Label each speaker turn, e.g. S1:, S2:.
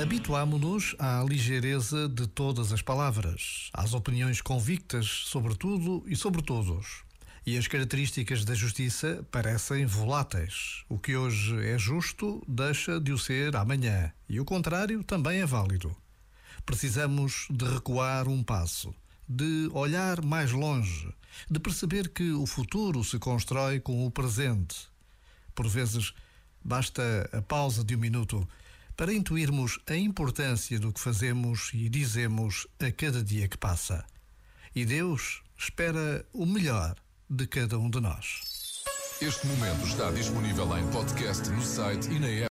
S1: Habituámo-nos à ligeireza de todas as palavras, às opiniões convictas sobre tudo e sobre todos. E as características da justiça parecem voláteis. O que hoje é justo deixa de o ser amanhã, e o contrário também é válido. Precisamos de recuar um passo, de olhar mais longe, de perceber que o futuro se constrói com o presente. Por vezes, basta a pausa de um minuto para intuirmos a importância do que fazemos e dizemos a cada dia que passa. E Deus espera o melhor de cada um de nós.
S2: Este momento está disponível em podcast no site e na app.